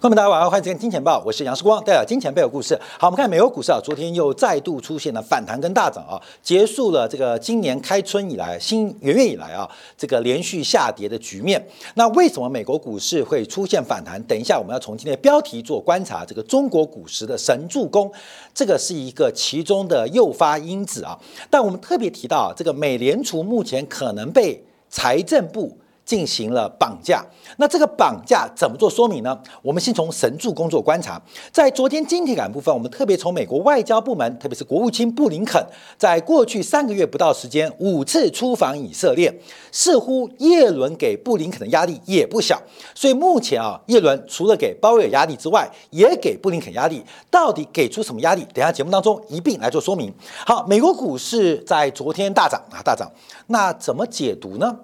观众大家晚上好，欢迎收看《金钱报》，我是杨世光，带来金钱背后故事。好，我们看美国股市啊，昨天又再度出现了反弹跟大涨啊，结束了这个今年开春以来、新元月以来啊这个连续下跌的局面。那为什么美国股市会出现反弹？等一下我们要从今天的标题做观察，这个中国股市的神助攻，这个是一个其中的诱发因子啊。但我们特别提到啊，这个美联储目前可能被财政部。进行了绑架，那这个绑架怎么做说明呢？我们先从神助工作观察，在昨天晶体感部分，我们特别从美国外交部门，特别是国务卿布林肯，在过去三个月不到时间五次出访以色列，似乎耶伦给布林肯的压力也不小。所以目前啊，耶伦除了给鲍威尔压力之外，也给布林肯压力。到底给出什么压力？等下节目当中一并来做说明。好，美国股市在昨天大涨啊，大涨。那怎么解读呢？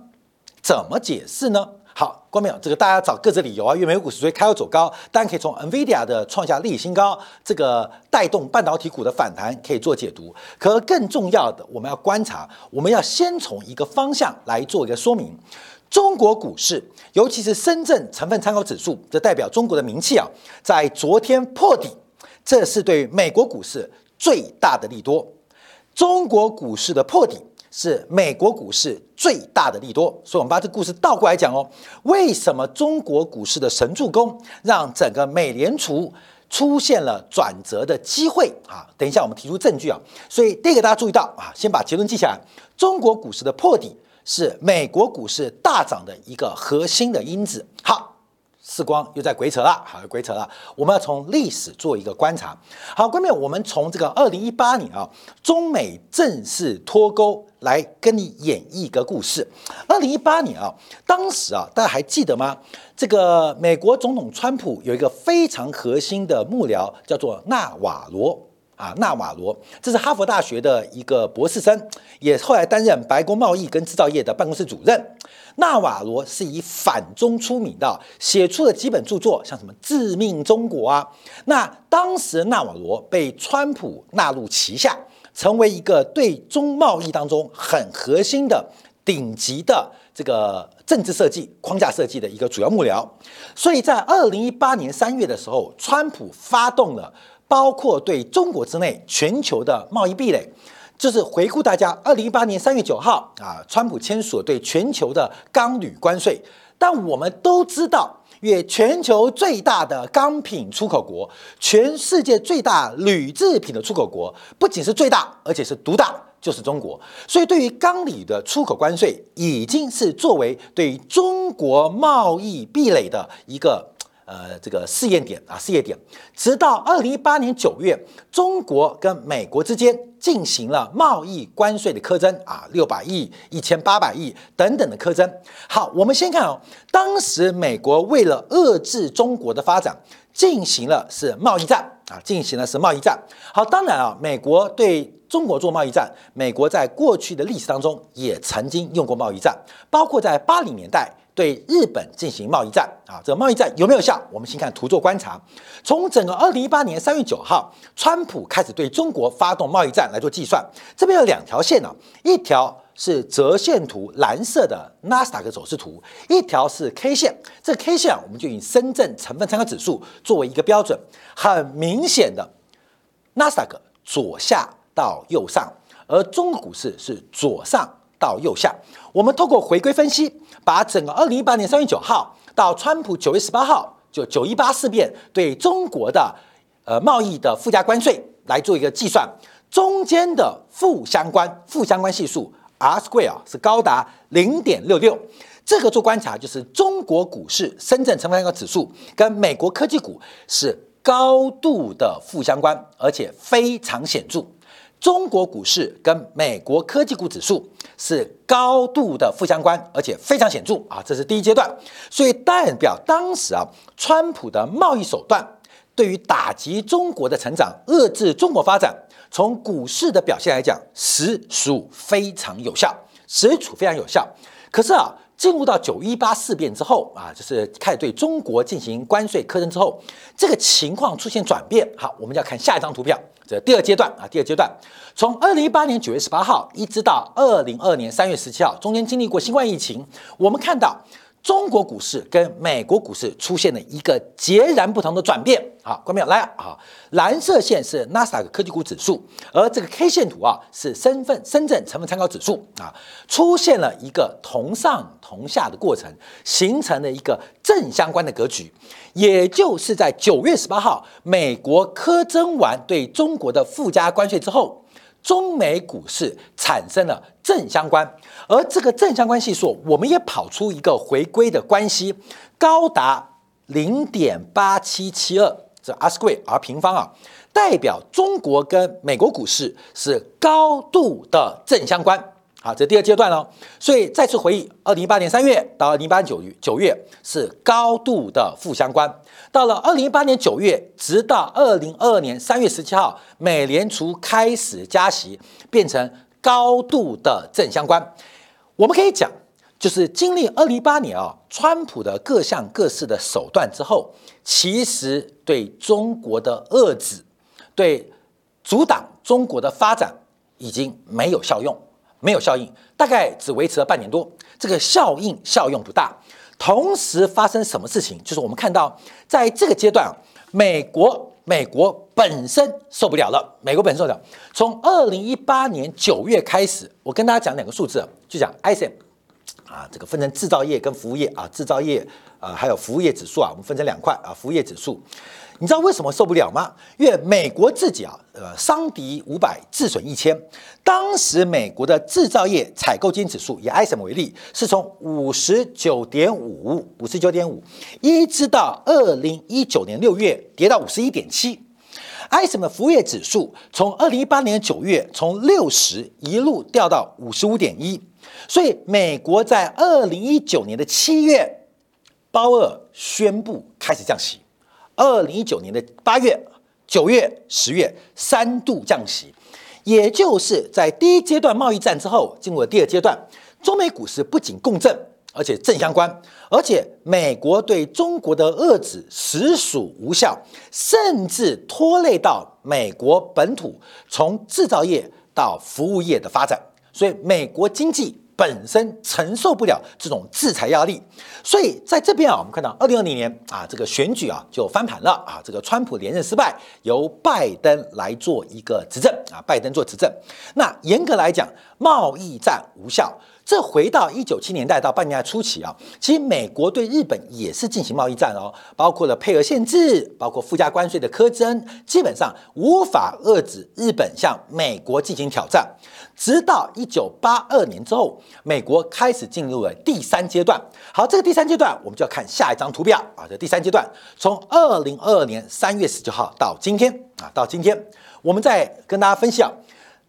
怎么解释呢？好，关没有这个，大家找各自理由啊。因为美股是所以开高走高，当然可以从 NVIDIA 的创下历史新高，这个带动半导体股的反弹可以做解读。可更重要的，我们要观察，我们要先从一个方向来做一个说明。中国股市，尤其是深圳成分参考指数，这代表中国的名气啊，在昨天破底，这是对美国股市最大的利多。中国股市的破底。是美国股市最大的利多，所以我们把这故事倒过来讲哦。为什么中国股市的神助攻让整个美联储出现了转折的机会啊？等一下我们提出证据啊。所以第一个大家注意到啊，先把结论记下来：中国股市的破底是美国股市大涨的一个核心的因子。四。光又在鬼扯了，好，鬼扯了。我们要从历史做一个观察。好，关面我们从这个二零一八年啊，中美正式脱钩来跟你演绎一个故事。二零一八年啊，当时啊，大家还记得吗？这个美国总统川普有一个非常核心的幕僚，叫做纳瓦罗。啊，纳瓦罗，这是哈佛大学的一个博士生，也后来担任白宫贸易跟制造业的办公室主任。纳瓦罗是以反中出名的，写出了几本著作，像什么《致命中国》啊。那当时纳瓦罗被川普纳入旗下，成为一个对中贸易当中很核心的顶级的这个政治设计框架设计的一个主要幕僚。所以在二零一八年三月的时候，川普发动了。包括对中国之内全球的贸易壁垒，就是回顾大家，二零一八年三月九号啊，川普签署对全球的钢铝关税。但我们都知道，越全球最大的钢品出口国，全世界最大铝制品的出口国，不仅是最大，而且是独大，就是中国。所以，对于钢铝的出口关税，已经是作为对中国贸易壁垒的一个。呃，这个试验点啊，试验点，直到二零一八年九月，中国跟美国之间进行了贸易关税的苛征啊，六百亿、一千八百亿等等的苛征。好，我们先看哦，当时美国为了遏制中国的发展，进行了是贸易战啊，进行了是贸易战。好，当然啊，美国对中国做贸易战，美国在过去的历史当中也曾经用过贸易战，包括在八零年代。对日本进行贸易战啊，这个贸易战有没有效？我们先看图做观察。从整个二零一八年三月九号，川普开始对中国发动贸易战来做计算。这边有两条线呢，一条是折线图，蓝色的纳斯达克走势图，一条是 K 线。这 K 线啊我们就以深圳成分参考指数作为一个标准，很明显的纳斯达克左下到右上，而中国股市是左上。到右下，我们透过回归分析，把整个二零一八年三月九号到川普九月十八号，就九一八事变对中国的呃贸易的附加关税来做一个计算，中间的负相关负相关系数 R square 是高达零点六六，这个做观察就是中国股市深圳成分股指数跟美国科技股是高度的负相关，而且非常显著。中国股市跟美国科技股指数是高度的负相关，而且非常显著啊！这是第一阶段，所以代表当时啊，川普的贸易手段对于打击中国的成长、遏制中国发展，从股市的表现来讲，实属非常有效，实属非常有效。可是啊，进入到九一八事变之后啊，就是开始对中国进行关税苛征之后，这个情况出现转变。好，我们要看下一张图表。这第二阶段啊，第二阶段，从二零一八年九月十八号一直到二零二年三月十七号，中间经历过新冠疫情。我们看到中国股市跟美国股市出现了一个截然不同的转变。好，观众朋友来啊，蓝色线是纳斯达克科技股指数，而这个 K 线图啊是身份深圳成分参考指数啊，出现了一个同上同下的过程，形成了一个正相关的格局。也就是在九月十八号，美国苛征完对中国的附加关税之后。中美股市产生了正相关，而这个正相关系数，我们也跑出一个回归的关系，高达零点八七七二，这 R square R 平方啊，代表中国跟美国股市是高度的正相关。好，这第二阶段喽。所以再次回忆，二零一八年三月到二零一八年九月，九月是高度的负相关。到了二零一八年九月，直到二零二二年三月十七号，美联储开始加息，变成高度的正相关。我们可以讲，就是经历二零一八年啊，川普的各项各式的手段之后，其实对中国的遏制、对阻挡中国的发展已经没有效用。没有效应，大概只维持了半年多，这个效应效用不大。同时发生什么事情？就是我们看到，在这个阶段，美国美国本身受不了了，美国本身受不了。从二零一八年九月开始，我跟大家讲两个数字，就讲 ISM 啊，这个分成制造业跟服务业啊，制造业啊还有服务业指数啊，我们分成两块啊，服务业指数。你知道为什么受不了吗？因为美国自己啊，呃，伤敌五百，自损一千。当时美国的制造业采购经指数，以 ISM 为例，是从五十九点五，五十九点五，一直到二零一九年六月跌到五十一点七。ISM 的服务业指数从二零一八年九月从六十一路掉到五十五点一。所以美国在二零一九年的七月，鲍尔宣布开始降息。二零一九年的八月、九月、十月三度降息，也就是在第一阶段贸易战之后，进入了第二阶段，中美股市不仅共振，而且正相关，而且美国对中国的遏制实属无效，甚至拖累到美国本土从制造业到服务业的发展，所以美国经济。本身承受不了这种制裁压力，所以在这边啊，我们看到二零二零年啊，这个选举啊就翻盘了啊，这个川普连任失败，由拜登来做一个执政啊，拜登做执政。那严格来讲，贸易战无效。这回到一九七年代到八年代初期啊，其实美国对日本也是进行贸易战哦，包括了配额限制，包括附加关税的苛征，基本上无法遏制日本向美国进行挑战。直到一九八二年之后，美国开始进入了第三阶段。好，这个第三阶段我们就要看下一张图表啊。这第三阶段从二零二二年三月十九号到今天啊，到今天，我们再跟大家分享。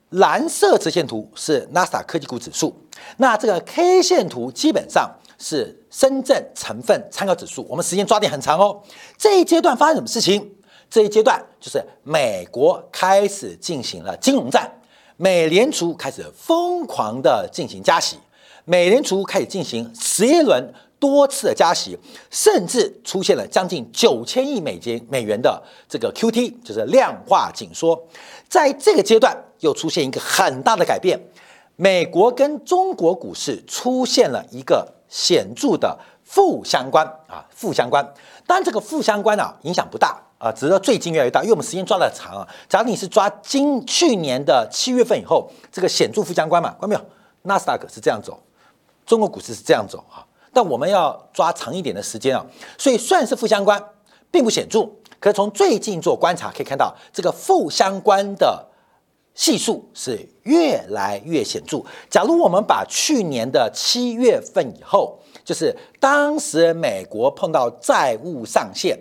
蓝色直线图是纳斯达科技股指数，那这个 K 线图基本上是深圳成分参考指数。我们时间抓点很长哦。这一阶段发生什么事情？这一阶段就是美国开始进行了金融战，美联储开始疯狂的进行加息，美联储开始进行十一轮多次的加息，甚至出现了将近九千亿美金美元的这个 QT，就是量化紧缩。在这个阶段。又出现一个很大的改变，美国跟中国股市出现了一个显著的负相关啊，负相关。当然，这个负相关啊影响不大啊，直到最近越来越大，因为我们时间抓的长啊。假如你是抓今去年的七月份以后，这个显著负相关嘛，看到没有？纳斯达克是这样走，中国股市是这样走啊。但我们要抓长一点的时间啊，所以算是负相关，并不显著。可是从最近做观察可以看到，这个负相关的。系数是越来越显著。假如我们把去年的七月份以后，就是当时美国碰到债务上限，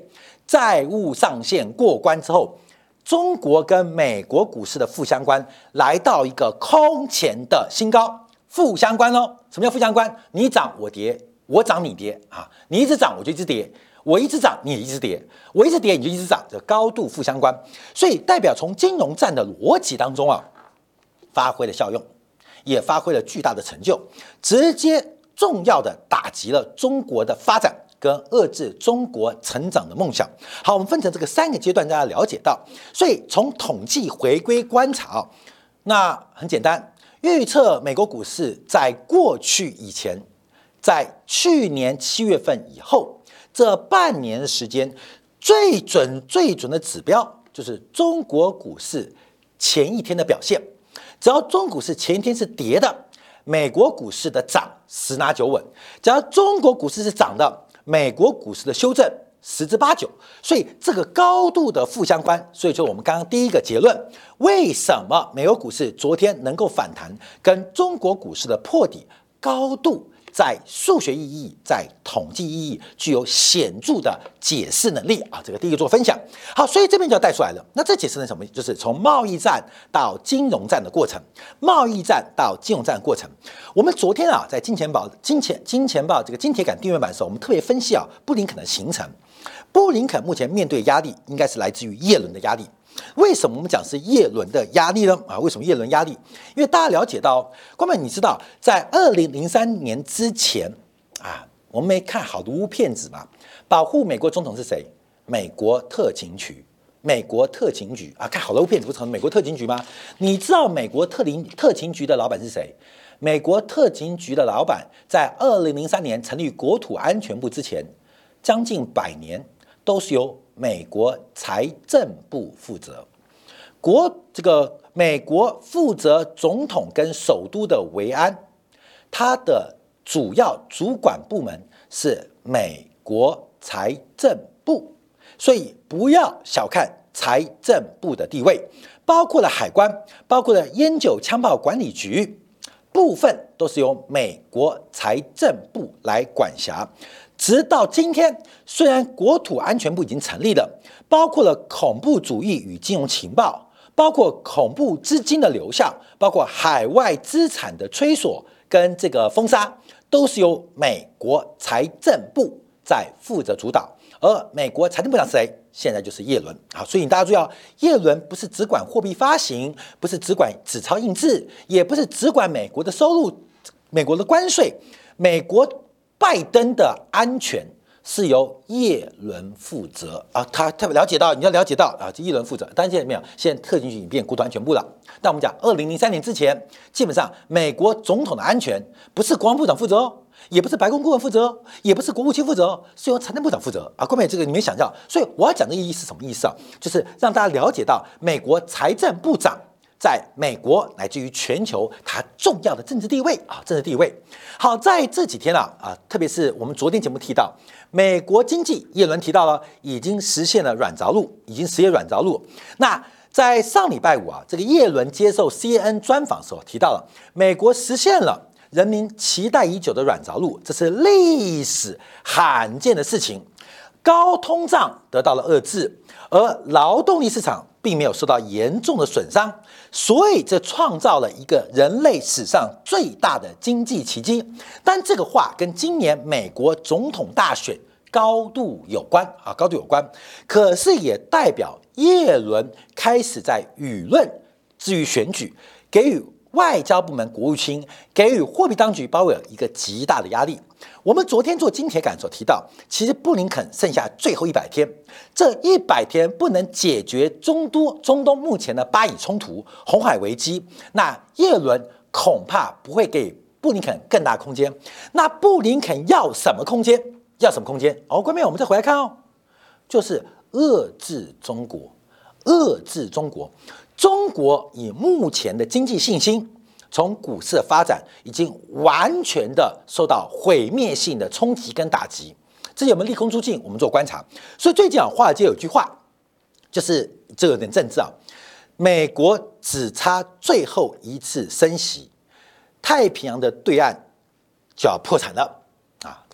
债务上限过关之后，中国跟美国股市的负相关来到一个空前的新高。负相关哦，什么叫负相关？你涨我跌，我涨你跌啊，你一直涨我就一直跌。我一直涨，你也一直跌；我一直跌，你就一直涨，这高度负相关。所以代表从金融战的逻辑当中啊，发挥了效用，也发挥了巨大的成就，直接重要的打击了中国的发展跟遏制中国成长的梦想。好，我们分成这个三个阶段，大家了解到。所以从统计回归观察，那很简单，预测美国股市在过去以前。在去年七月份以后这半年的时间，最准最准的指标就是中国股市前一天的表现。只要中股市前一天是跌的，美国股市的涨十拿九稳；只要中国股市是涨的，美国股市的修正。十之八九，所以这个高度的负相关，所以就我们刚刚第一个结论，为什么美国股市昨天能够反弹，跟中国股市的破底高度在数学意义、在统计意义具有显著的解释能力啊？这个第一个做分享。好，所以这边就要带出来了。那这解释了什么？就是从贸易战到金融战的过程，贸易战到金融战的过程。我们昨天啊，在金钱宝、金钱、金钱豹这个金铁杆订阅版的时候，我们特别分析啊，布林肯的形成。布林肯目前面对压力，应该是来自于叶伦的压力。为什么我们讲是叶伦的压力呢？啊，为什么叶伦压力？因为大家了解到，关妹，你知道在二零零三年之前啊，我们没看好多片子嘛？保护美国总统是谁？美国特勤局，美国特勤局啊，看好莱坞片子不成美国特勤局吗？你知道美国特林特勤局的老板是谁？美国特勤局的老板在二零零三年成立国土安全部之前，将近百年。都是由美国财政部负责，国这个美国负责总统跟首都的维安，它的主要主管部门是美国财政部，所以不要小看财政部的地位，包括了海关，包括了烟酒枪炮管理局，部分都是由美国财政部来管辖。直到今天，虽然国土安全部已经成立了，包括了恐怖主义与金融情报，包括恐怖资金的流向，包括海外资产的催锁跟这个封杀，都是由美国财政部在负责主导。而美国财政部长是谁？现在就是耶伦。好，所以大家注意，耶伦不是只管货币发行，不是只管纸钞印制，也不是只管美国的收入、美国的关税，美国。拜登的安全是由叶伦负责啊，他特别了解到，你要了解到啊，这叶伦负责。但现在没有，现在特警局已经变国土安全部了。但我们讲，二零零三年之前，基本上美国总统的安全不是国防部长负责哦，也不是白宫顾问负责，也不是国务卿负责哦，是由财政部长负责啊。各位，这个你没想到，所以我要讲的意义是什么意思啊？就是让大家了解到美国财政部长。在美国乃至于全球，它重要的政治地位啊，政治地位。好，在这几天啊啊，特别是我们昨天节目提到，美国经济，叶伦提到了，已经实现了软着陆，已经实现软着陆。那在上礼拜五啊，这个叶伦接受 CNN 专访时候提到了，美国实现了人民期待已久的软着陆，这是历史罕见的事情，高通胀得到了遏制，而劳动力市场。并没有受到严重的损伤，所以这创造了一个人类史上最大的经济奇迹。但这个话跟今年美国总统大选高度有关啊，高度有关。可是也代表耶伦开始在舆论至于选举给予。外交部门、国务卿给予货币当局鲍威尔一个极大的压力。我们昨天做金铁杆所提到，其实布林肯剩下最后一百天，这一百天不能解决中都中东目前的巴以冲突、红海危机，那耶伦恐怕不会给布林肯更大空间。那布林肯要什么空间？要什么空间？哦，关面我们再回来看哦，就是遏制中国，遏制中国。中国以目前的经济信心，从股市的发展已经完全的受到毁灭性的冲击跟打击，这有没有利空出尽？我们做观察。所以最近啊，华尔街有句话，就是这有点政治啊，美国只差最后一次升息，太平洋的对岸就要破产了啊。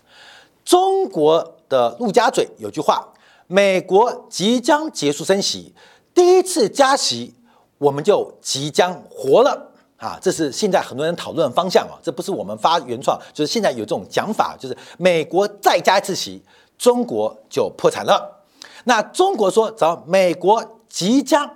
中国的陆家嘴有句话，美国即将结束升息，第一次加息。我们就即将活了啊！这是现在很多人讨论的方向啊，这不是我们发原创，就是现在有这种讲法，就是美国再加一次息，中国就破产了。那中国说，只要美国即将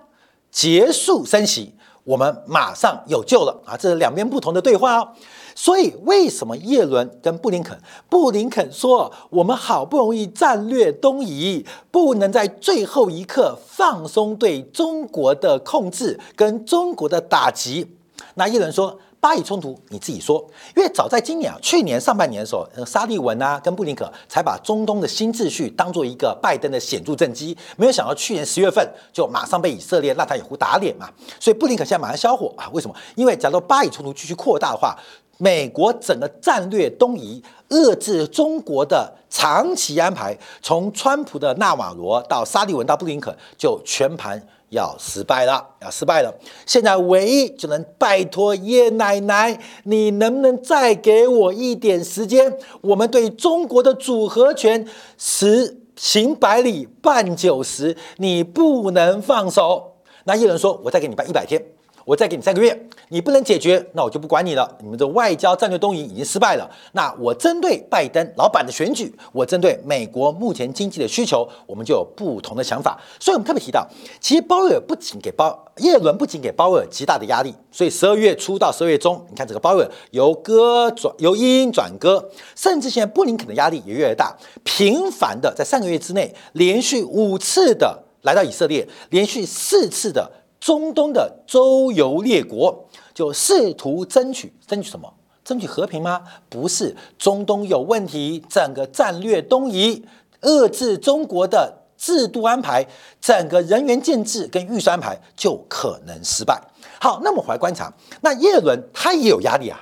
结束升息，我们马上有救了啊！这是两边不同的对话哦。所以，为什么叶伦跟布林肯？布林肯说：“我们好不容易战略东移，不能在最后一刻放松对中国的控制跟中国的打击。”那叶伦说：“巴以冲突，你自己说，因为早在今年啊，去年上半年的时候，沙利文啊跟布林肯才把中东的新秩序当做一个拜登的显著政绩，没有想到去年十月份就马上被以色列纳坦雅胡打脸嘛，所以布林肯现在马上消火啊，为什么？因为假如巴以冲突继续扩大的话，美国整个战略东移、遏制中国的长期安排，从川普的纳瓦罗到沙利文到布林肯，就全盘。要失败了，要失败了！现在唯一就能拜托叶奶奶，你能不能再给我一点时间？我们对中国的组合拳十行百里半九十，你不能放手。那叶伦说：“我再给你办一百天。”我再给你三个月，你不能解决，那我就不管你了。你们的外交战略东移已经失败了。那我针对拜登老板的选举，我针对美国目前经济的需求，我们就有不同的想法。所以，我们特别提到，其实鲍威尔不仅给鲍耶伦不仅给鲍威尔极大的压力，所以十二月初到十二月中，你看这个鲍威尔由歌转由阴转歌，甚至现在布林肯的压力也越来越大，频繁的在三个月之内连续五次的来到以色列，连续四次的。中东的周游列国就试图争取争取什么？争取和平吗？不是，中东有问题，整个战略东移，遏制中国的制度安排，整个人员建制跟预算安排就可能失败。好，那么我来观察，那耶伦他也有压力啊，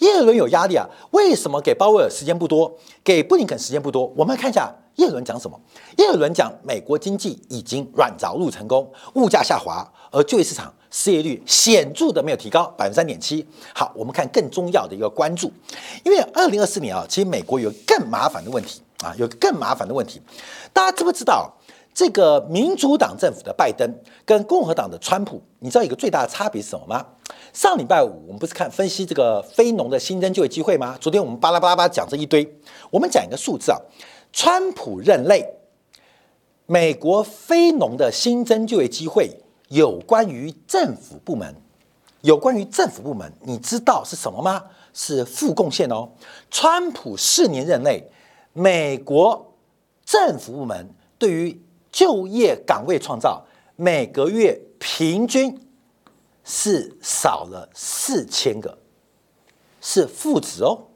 耶伦有压力啊，为什么给鲍威尔时间不多，给布林肯时间不多？我们来看一下。耶伦讲什么？耶伦讲美国经济已经软着陆成功，物价下滑，而就业市场失业率显著的没有提高，百分之三点七。好，我们看更重要的一个关注，因为二零二四年啊，其实美国有更麻烦的问题啊，有更麻烦的问题。大家知不知道这个民主党政府的拜登跟共和党的川普，你知道一个最大的差别是什么吗？上礼拜五我们不是看分析这个非农的新增就业机会吗？昨天我们巴拉巴拉巴拉讲这一堆，我们讲一个数字啊。川普任内，美国非农的新增就业机会，有关于政府部门，有关于政府部门，你知道是什么吗？是负贡献哦。川普四年任内，美国政府部门对于就业岗位创造，每个月平均是少了四千个，是负值哦。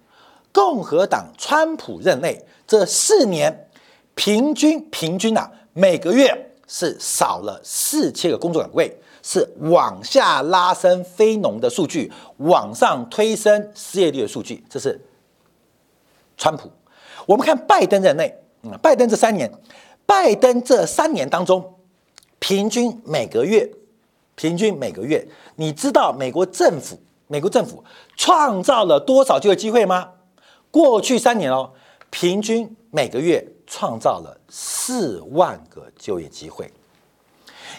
共和党川普任内。这四年平均平均啊，每个月是少了四千个工作岗位，是往下拉升非农的数据，往上推升失业率的数据。这是川普。我们看拜登在内，嗯，拜登这三年，拜登这三年当中，平均每个月，平均每个月，你知道美国政府，美国政府创造了多少就业机会吗？过去三年哦。平均每个月创造了四万个就业机会，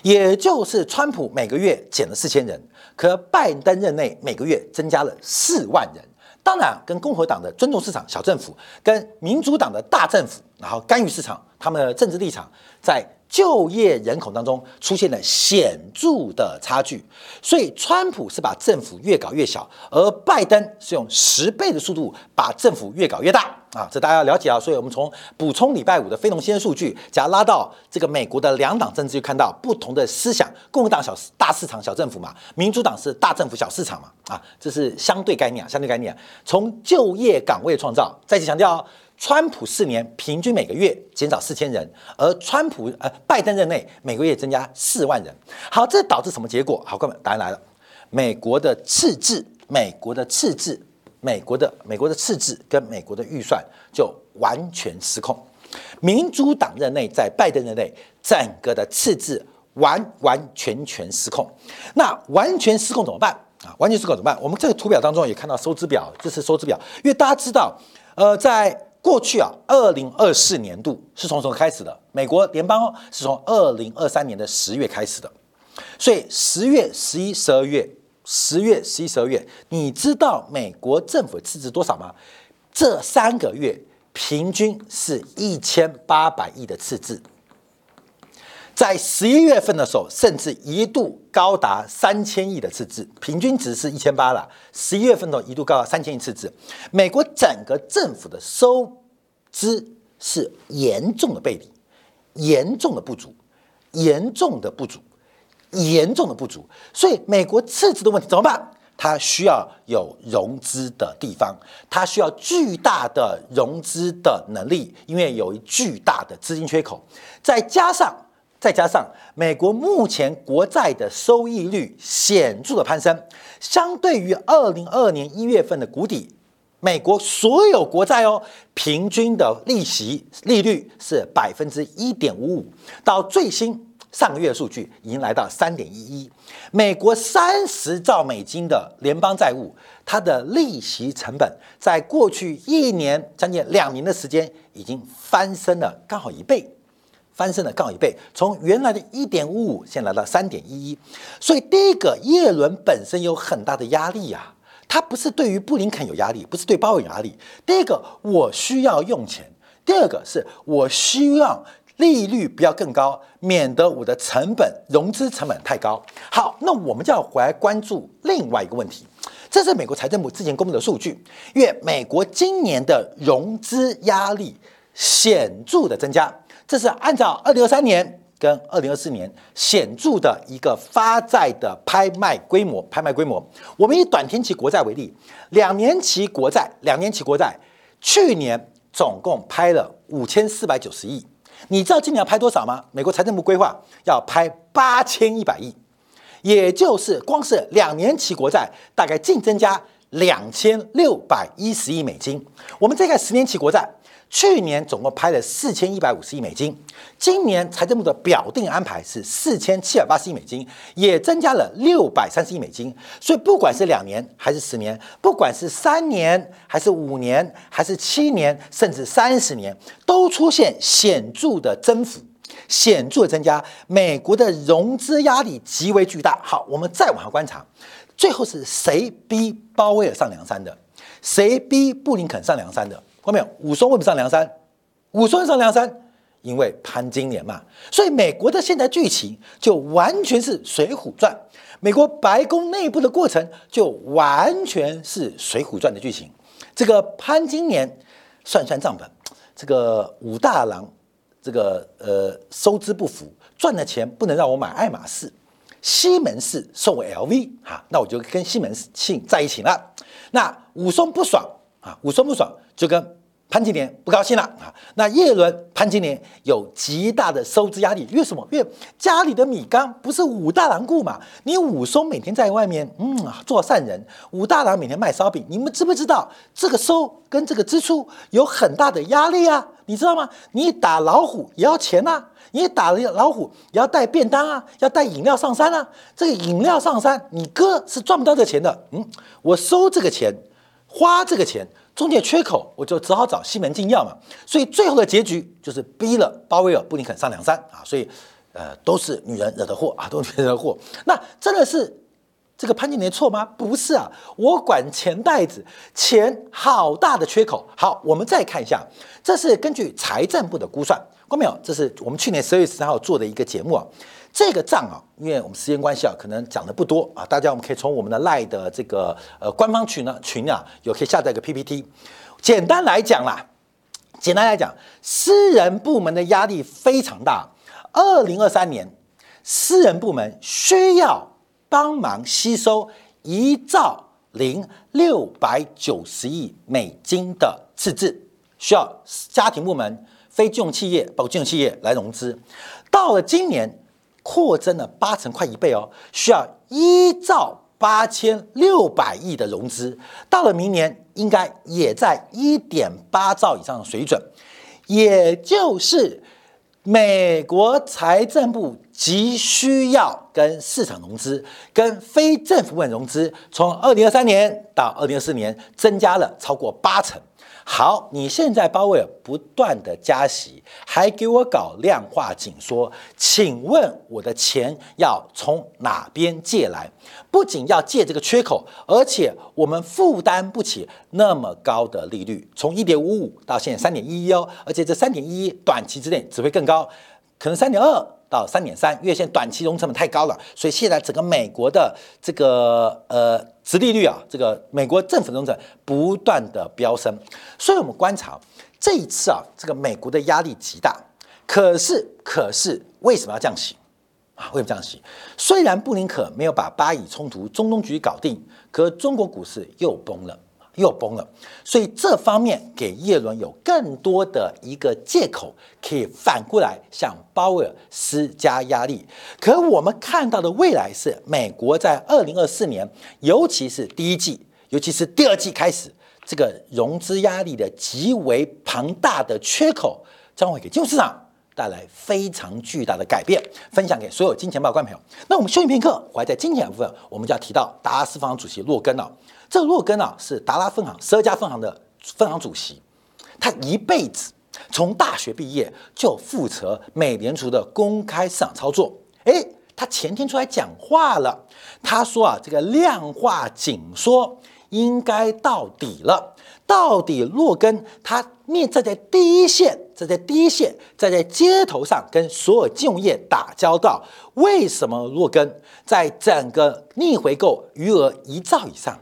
也就是川普每个月减了四千人，可拜登任内每个月增加了四万人。当然，跟共和党的尊重市场小政府，跟民主党的大政府，然后干预市场，他们的政治立场在。就业人口当中出现了显著的差距，所以川普是把政府越搞越小，而拜登是用十倍的速度把政府越搞越大啊！这大家要了解啊！所以我们从补充礼拜五的非农先数据，假如拉到这个美国的两党政治，就看到不同的思想：共和党小大市场小政府嘛，民主党是大政府小市场嘛啊！这是相对概念啊，相对概念。从就业岗位创造，再次强调。川普四年平均每个月减少四千人，而川普呃拜登任内每个月增加四万人。好，这导致什么结果？好，各位，答案来了。美国的赤字，美国的赤字，美国的美国的赤字跟美国的预算就完全失控。民主党任内在拜登任内，整个的赤字完完全全失控。那完全失控怎么办啊？完全失控怎么办？我们这个图表当中也看到收支表，这是收支表，因为大家知道，呃，在过去啊，二零二四年度是从什么开始的？美国联邦是从二零二三年的十月开始的，所以十月、十一、十二月，十月、十一、十二月，你知道美国政府赤字多少吗？这三个月平均是一千八百亿的赤字。在十一月份的时候，甚至一度高达三千亿的赤字，平均值是一千八了。十一月份的一度高达三千亿赤字，美国整个政府的收支是严重的背离，严重的不足，严重的不足，严重的不足。所以美国赤字的问题怎么办？它需要有融资的地方，它需要巨大的融资的能力，因为有一巨大的资金缺口，再加上再加上美国目前国债的收益率显著的攀升，相对于二零二二年一月份的谷底，美国所有国债哦，平均的利息利率是百分之一点五五，到最新。上个月数据已经来到三点一一，美国三十兆美金的联邦债务，它的利息成本在过去一年将近两年的时间已经翻身了，刚好一倍，翻身了刚好一倍，从原来的一点五五，现在来到三点一一。所以第一个，耶伦本身有很大的压力啊，他不是对于布林肯有压力，不是对鲍威尔有压力。第一个，我需要用钱；第二个，是我希望。利率不要更高，免得我的成本融资成本太高。好，那我们就要回来关注另外一个问题，这是美国财政部之前公布的数据，因为美国今年的融资压力显著的增加，这是按照二零二三年跟二零二四年显著的一个发债的拍卖规模。拍卖规模，我们以短天期国债为例，两年期国债，两年期国债去年总共拍了五千四百九十亿。你知道今年要拍多少吗？美国财政部规划要拍八千一百亿，也就是光是两年期国债大概净增加两千六百一十亿美金。我们再看十年期国债。去年总共拍了四千一百五十亿美金，今年财政部的表定安排是四千七百八十亿美金，也增加了六百三十亿美金。所以不管是两年还是十年，不管是三年还是五年还是七年，甚至三十年，都出现显著的增幅，显著的增加。美国的融资压力极为巨大。好，我们再往下观察，最后是谁逼鲍威尔上梁山的？谁逼布林肯上梁山的？后面武松为什么上梁山？武松上梁山，因为潘金莲嘛。所以美国的现在剧情就完全是《水浒传》，美国白宫内部的过程就完全是《水浒传》的剧情。这个潘金莲算算账本，这个武大郎这个呃收支不符，赚的钱不能让我买爱马仕，西门氏送我 LV 哈，那我就跟西门庆在一起了。那武松不爽啊，武松不爽。就跟潘金莲不高兴了啊！那叶伦、潘金莲有极大的收支压力，因为什么？因为家里的米缸不是武大郎雇嘛？你武松每天在外面，嗯，做善人；武大郎每天卖烧饼。你们知不知道这个收跟这个支出有很大的压力啊？你知道吗？你打老虎也要钱呐，你打了老虎也要带便当啊，要带饮料上山啊。这个饮料上山，你哥是赚不到这钱的。嗯，我收这个钱，花这个钱。中间缺口，我就只好找西门庆要嘛，所以最后的结局就是逼了鲍威尔、布林肯上梁山啊，所以，呃，都是女人惹的祸啊，都是女人惹的祸。那真的是这个潘金莲错吗？不是啊，我管钱袋子，钱好大的缺口。好，我们再看一下，这是根据财政部的估算，过没有？这是我们去年十二月十三号做的一个节目啊。这个账啊，因为我们时间关系啊，可能讲的不多啊。大家我们可以从我们的赖的这个呃官方群呢群啊，有可以下载一个 PPT。简单来讲啦，简单来讲，私人部门的压力非常大。二零二三年，私人部门需要帮忙吸收一兆零六百九十亿美金的赤字，需要家庭部门、非金融企业、包括金融企业来融资。到了今年。扩增了八成，快一倍哦，需要一兆八千六百亿的融资，到了明年应该也在一点八兆以上的水准，也就是美国财政部急需要跟市场融资、跟非政府部门融资，从二零二三年到二零二四年增加了超过八成。好，你现在鲍威尔不断的加息，还给我搞量化紧缩，请问我的钱要从哪边借来？不仅要借这个缺口，而且我们负担不起那么高的利率，从一点五五到现在三点一一哦，而且这三点一一短期之内只会更高，可能三点二到三点三，因为现在短期融成本太高了，所以现在整个美国的这个呃。殖利率啊，这个美国政府政策不断的飙升，所以我们观察这一次啊，这个美国的压力极大。可是，可是为什么要降息？啊，为什么降息？虽然布林肯没有把巴以冲突、中东局搞定，可中国股市又崩了，又崩了。所以这方面给耶伦有更多的一个借口，可以反过来向鲍威尔施加压力。可我们看到的未来是，美国在二零二四年，尤其是第一季，尤其是第二季开始，这个融资压力的极为庞大的缺口，将会给金融市场。带来非常巨大的改变，分享给所有金钱报观众朋友。那我们休息片刻，我还在金钱部分，我们就要提到达拉斯方主席洛根了。这洛根啊，是达拉分行十二家分行的分行主席，他一辈子从大学毕业就负责美联储的公开市场操作。诶，他前天出来讲话了，他说啊，这个量化紧缩应该到底了。到底洛根他面站在第一线，站在第一线，站在街头上跟所有金融业打交道。为什么洛根在整个逆回购余额一兆以上，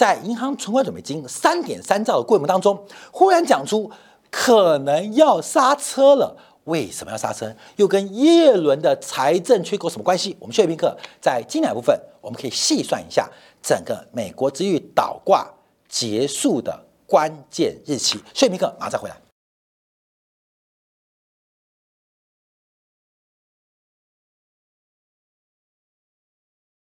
在银行存款准备金三点三兆的规模当中，忽然讲出可能要刹车了？为什么要刹车？又跟耶伦的财政缺口什么关系？我们休息片刻，在精彩部分我们可以细算一下整个美国之玉倒挂结束的。关键日期，谢米克马上回来。